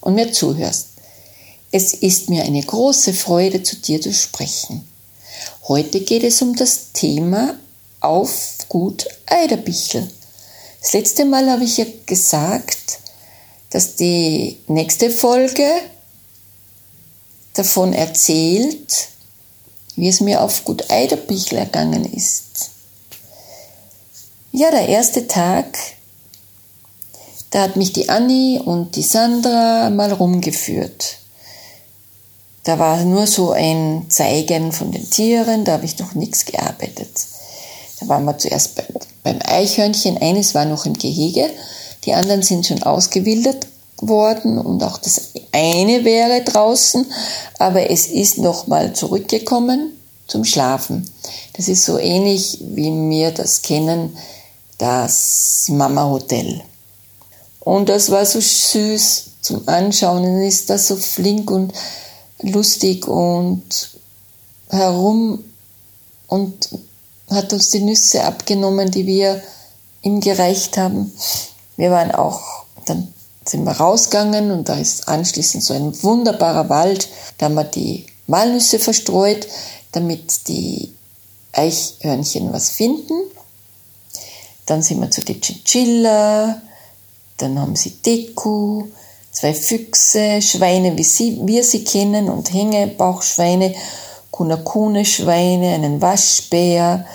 und mir zuhörst. Es ist mir eine große Freude, zu dir zu sprechen. Heute geht es um das Thema auf Gut Eiderbichel. Das letzte Mal habe ich ja gesagt, dass die nächste Folge davon erzählt, wie es mir auf Gut Eiderbichel ergangen ist. Ja, der erste Tag da hat mich die Anni und die Sandra mal rumgeführt. Da war nur so ein Zeigen von den Tieren, da habe ich noch nichts gearbeitet. Da waren wir zuerst beim Eichhörnchen, eines war noch im Gehege, die anderen sind schon ausgewildert worden und auch das eine wäre draußen, aber es ist nochmal zurückgekommen zum Schlafen. Das ist so ähnlich, wie wir das kennen, das Mama Hotel. Und das war so süß zum Anschauen. Und ist das so flink und lustig und herum und hat uns die Nüsse abgenommen, die wir ihm gereicht haben. Wir waren auch, dann sind wir rausgegangen und da ist anschließend so ein wunderbarer Wald. Da haben wir die Walnüsse verstreut, damit die Eichhörnchen was finden. Dann sind wir zu den Chinchilla, dann haben sie Deku, zwei Füchse, Schweine, wie sie, wir sie kennen, und Hängebauchschweine, Kunakune-Schweine, einen Waschbär,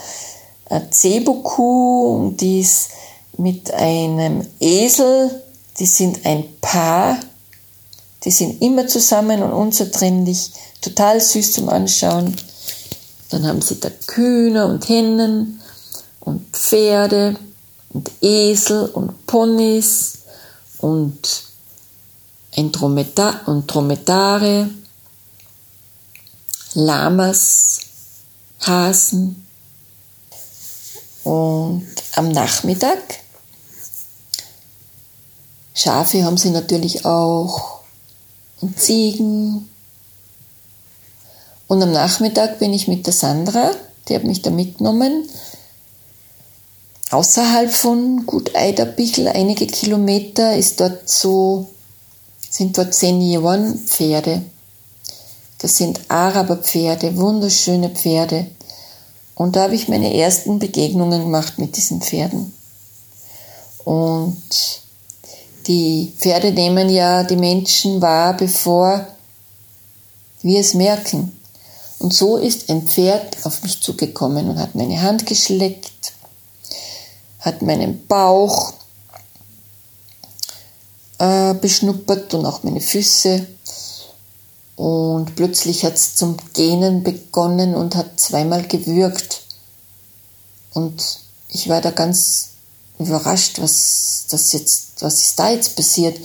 eine Zebukuh, und die ist mit einem Esel, die sind ein Paar, die sind immer zusammen und unzertrennlich, total süß zum Anschauen. Dann haben sie da Kühne und Hennen und Pferde und Esel und Ponys und ein Dromedare, Lamas, Hasen und am Nachmittag Schafe haben sie natürlich auch und Ziegen. Und am Nachmittag bin ich mit der Sandra, die hat mich da mitgenommen, Außerhalb von Gut Eiderbichel, einige Kilometer, ist dort so, sind dort Seniorenpferde. Das sind Araberpferde, wunderschöne Pferde. Und da habe ich meine ersten Begegnungen gemacht mit diesen Pferden. Und die Pferde nehmen ja die Menschen wahr, bevor wir es merken. Und so ist ein Pferd auf mich zugekommen und hat meine Hand geschleckt hat meinen Bauch äh, beschnuppert und auch meine Füße. Und plötzlich hat es zum Gähnen begonnen und hat zweimal gewürgt. Und ich war da ganz überrascht, was das jetzt, was ist da jetzt passiert?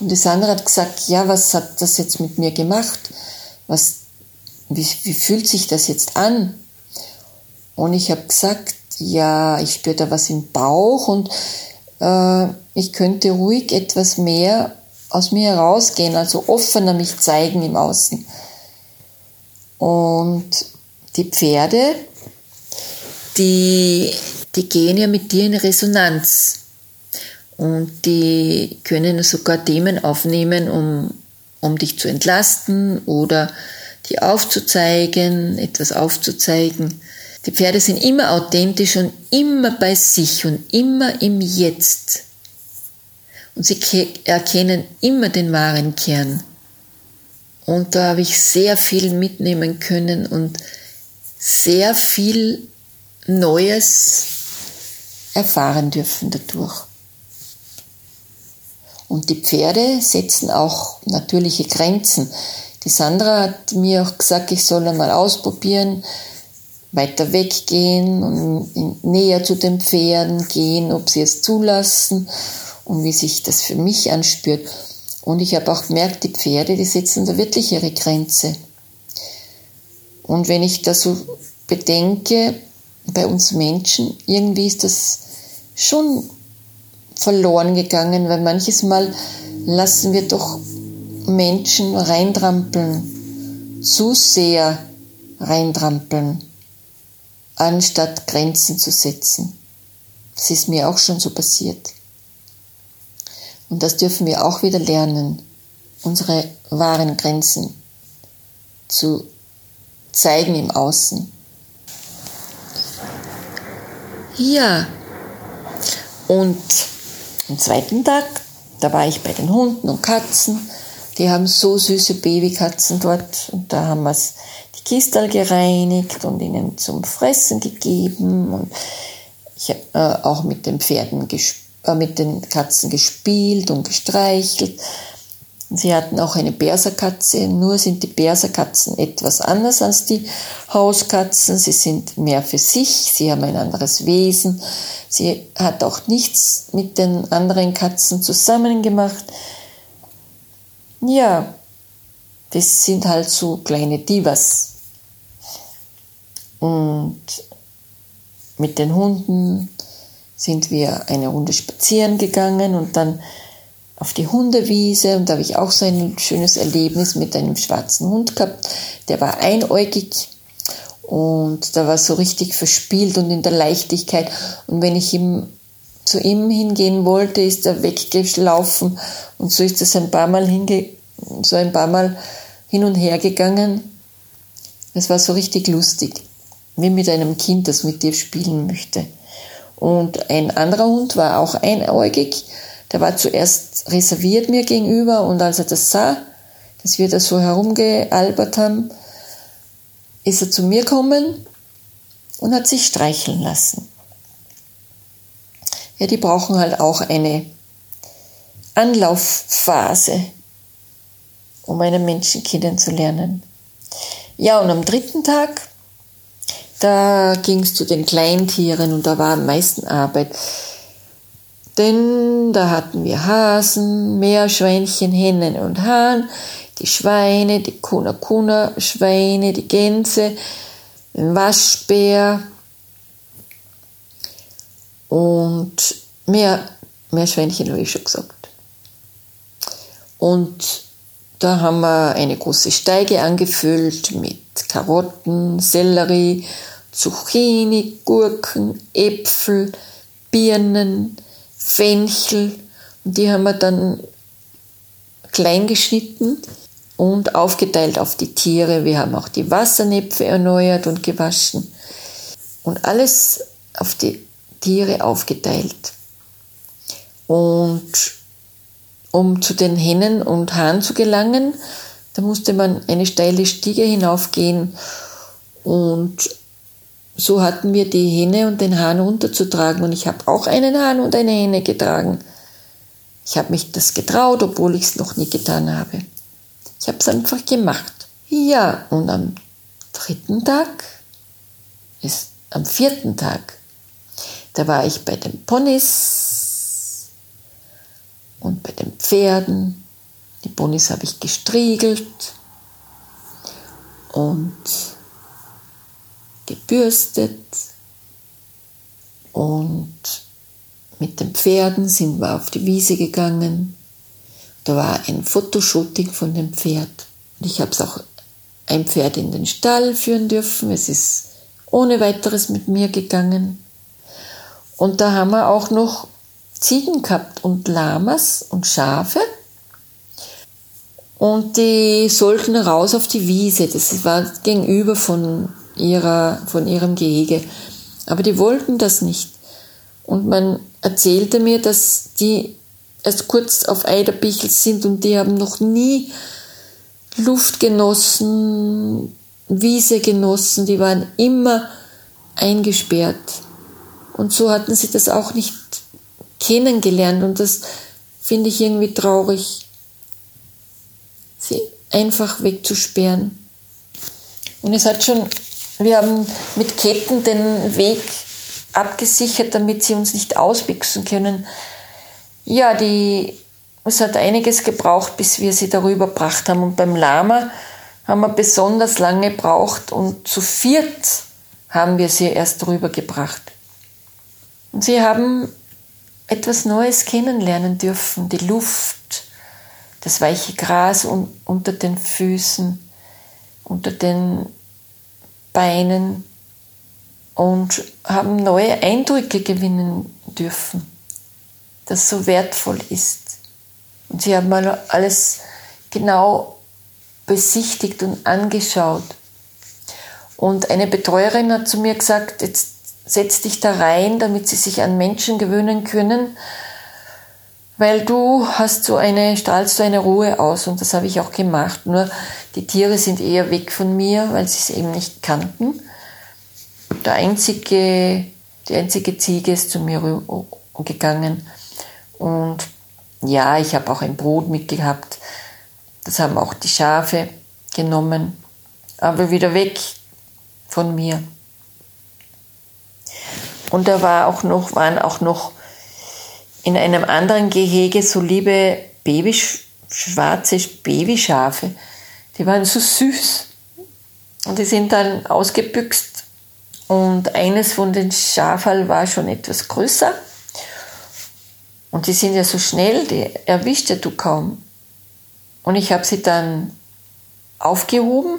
Und das andere hat gesagt, ja, was hat das jetzt mit mir gemacht? Was, wie, wie fühlt sich das jetzt an? Und ich habe gesagt, ja, ich spüre da was im Bauch und äh, ich könnte ruhig etwas mehr aus mir herausgehen, also offener mich zeigen im Außen. Und die Pferde, die, die gehen ja mit dir in Resonanz. Und die können sogar Themen aufnehmen, um, um dich zu entlasten oder dir aufzuzeigen, etwas aufzuzeigen. Die Pferde sind immer authentisch und immer bei sich und immer im Jetzt. Und sie erkennen immer den wahren Kern. Und da habe ich sehr viel mitnehmen können und sehr viel Neues erfahren dürfen dadurch. Und die Pferde setzen auch natürliche Grenzen. Die Sandra hat mir auch gesagt, ich soll einmal ausprobieren, weiter weggehen und näher zu den Pferden gehen, ob sie es zulassen und wie sich das für mich anspürt. Und ich habe auch gemerkt, die Pferde, die setzen da wirklich ihre Grenze. Und wenn ich das so bedenke, bei uns Menschen, irgendwie ist das schon verloren gegangen, weil manches Mal lassen wir doch Menschen reintrampeln, zu sehr reintrampeln, anstatt Grenzen zu setzen. Das ist mir auch schon so passiert. Und das dürfen wir auch wieder lernen, unsere wahren Grenzen zu zeigen im Außen. Ja, und am zweiten Tag, da war ich bei den Hunden und Katzen. Die haben so süße Babykatzen dort und da haben wir die Kistel gereinigt und ihnen zum Fressen gegeben und ich habe äh, auch mit den Pferden äh, mit den Katzen gespielt und gestreichelt. Sie hatten auch eine Berserkatze, nur sind die Berserkatzen etwas anders als die Hauskatzen. Sie sind mehr für sich, sie haben ein anderes Wesen. Sie hat auch nichts mit den anderen Katzen zusammen gemacht. Ja, das sind halt so kleine Divas. Und mit den Hunden sind wir eine Runde spazieren gegangen und dann auf die Hundewiese und da habe ich auch so ein schönes Erlebnis mit einem schwarzen Hund gehabt. Der war einäugig und da war so richtig verspielt und in der Leichtigkeit. Und wenn ich ihm zu ihm hingehen wollte, ist er weggelaufen und so ist es ein paar Mal hinge so ein paar Mal hin und her gegangen. Es war so richtig lustig, wie mit einem Kind, das mit dir spielen möchte. Und ein anderer Hund war auch einäugig der war zuerst reserviert mir gegenüber und als er das sah, dass wir da so herumgealbert haben, ist er zu mir gekommen und hat sich streicheln lassen. Ja, die brauchen halt auch eine Anlaufphase, um einen Menschen kennenzulernen. Ja, und am dritten Tag, da ging es zu den Kleintieren und da war am meisten Arbeit. Denn da hatten wir Hasen, Meerschweinchen, Hennen und Hahn, die Schweine, die Kuna-Kuna-Schweine, die Gänse, den Waschbär und mehr, Meerschweinchen habe ich schon gesagt. Und da haben wir eine große Steige angefüllt mit Karotten, Sellerie, Zucchini, Gurken, Äpfel, Birnen, Fenchel. Und die haben wir dann klein geschnitten und aufgeteilt auf die Tiere. Wir haben auch die Wassernäpfe erneuert und gewaschen und alles auf die Tiere aufgeteilt. Und um zu den Hennen und Hahn zu gelangen, da musste man eine steile Stiege hinaufgehen und so hatten wir die Hähne und den Hahn unterzutragen und ich habe auch einen Hahn und eine Hähne getragen. Ich habe mich das getraut, obwohl ich es noch nie getan habe. Ich habe es einfach gemacht. Ja, und am dritten Tag, ist am vierten Tag, da war ich bei den Ponys und bei den Pferden. Die Ponys habe ich gestriegelt und gebürstet und mit den Pferden sind wir auf die Wiese gegangen. Da war ein Fotoshooting von dem Pferd. Und ich habe es auch ein Pferd in den Stall führen dürfen. Es ist ohne weiteres mit mir gegangen. Und da haben wir auch noch Ziegen gehabt und Lamas und Schafe. Und die sollten raus auf die Wiese. Das war gegenüber von ihrer, von ihrem Gehege. Aber die wollten das nicht. Und man erzählte mir, dass die erst kurz auf Eiderbichel sind und die haben noch nie Luft genossen, Wiese genossen, die waren immer eingesperrt. Und so hatten sie das auch nicht kennengelernt und das finde ich irgendwie traurig, sie einfach wegzusperren. Und es hat schon wir haben mit Ketten den Weg abgesichert, damit sie uns nicht auswichsen können. Ja, die es hat einiges gebraucht, bis wir sie darüber gebracht haben. Und beim Lama haben wir besonders lange gebraucht und zu viert haben wir sie erst darüber gebracht. Und sie haben etwas Neues kennenlernen dürfen, die Luft, das weiche Gras unter den Füßen, unter den Beinen und haben neue Eindrücke gewinnen dürfen, das so wertvoll ist. Und sie haben alles genau besichtigt und angeschaut. Und eine Betreuerin hat zu mir gesagt, jetzt setz dich da rein, damit sie sich an Menschen gewöhnen können, weil du hast so eine, strahlst so eine Ruhe aus und das habe ich auch gemacht. Nur die Tiere sind eher weg von mir, weil sie es eben nicht kannten. Der einzige, die einzige Ziege ist zu mir gegangen und ja, ich habe auch ein Brot mitgehabt. Das haben auch die Schafe genommen, aber wieder weg von mir. Und da war auch noch, waren auch noch in einem anderen Gehege so liebe Baby, schwarze Babyschafe. Die waren so süß. Und die sind dann ausgebüxt. Und eines von den Schaferl war schon etwas größer. Und die sind ja so schnell, die erwischt ja du kaum. Und ich habe sie dann aufgehoben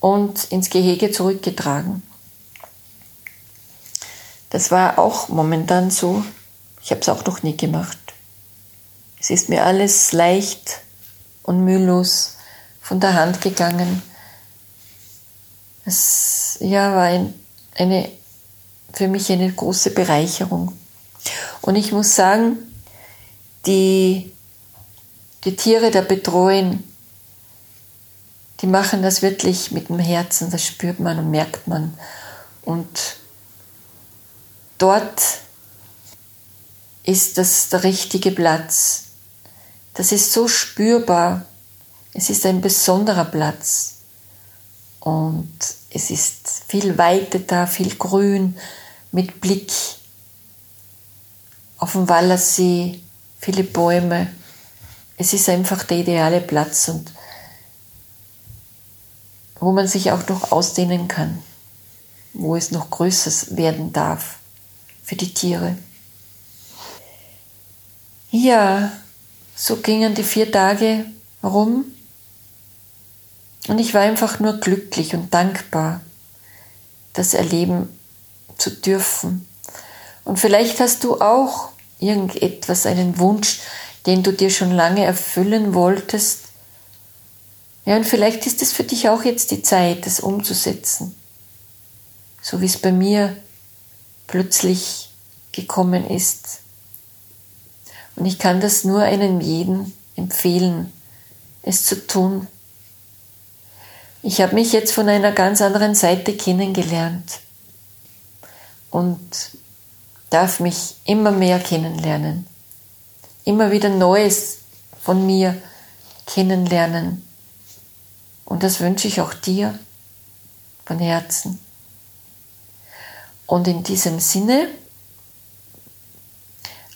und ins Gehege zurückgetragen. Das war auch momentan so. Ich habe es auch noch nie gemacht. Es ist mir alles leicht und mühelos von der Hand gegangen. Es ja, war ein, eine, für mich eine große Bereicherung. Und ich muss sagen, die, die Tiere der Betreuen, die machen das wirklich mit dem Herzen, das spürt man und merkt man. Und dort ist das der richtige Platz. Das ist so spürbar. Es ist ein besonderer Platz. Und es ist viel Weite da, viel Grün mit Blick auf dem Wallersee, viele Bäume. Es ist einfach der ideale Platz und wo man sich auch noch ausdehnen kann, wo es noch größer werden darf für die Tiere. Ja, so gingen die vier Tage rum und ich war einfach nur glücklich und dankbar, das erleben zu dürfen. Und vielleicht hast du auch irgendetwas, einen Wunsch, den du dir schon lange erfüllen wolltest. Ja, und vielleicht ist es für dich auch jetzt die Zeit, das umzusetzen. So wie es bei mir plötzlich gekommen ist. Und ich kann das nur einem jeden empfehlen, es zu tun. Ich habe mich jetzt von einer ganz anderen Seite kennengelernt und darf mich immer mehr kennenlernen, immer wieder Neues von mir kennenlernen. Und das wünsche ich auch dir von Herzen. Und in diesem Sinne,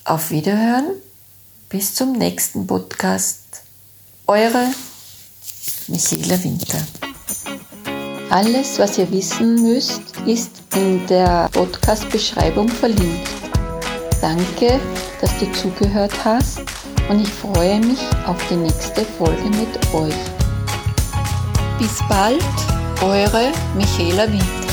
auf Wiederhören, bis zum nächsten Podcast. Eure Michaela Winter. Alles, was ihr wissen müsst, ist in der Podcast-Beschreibung verlinkt. Danke, dass du zugehört hast und ich freue mich auf die nächste Folge mit euch. Bis bald, eure Michaela Winter.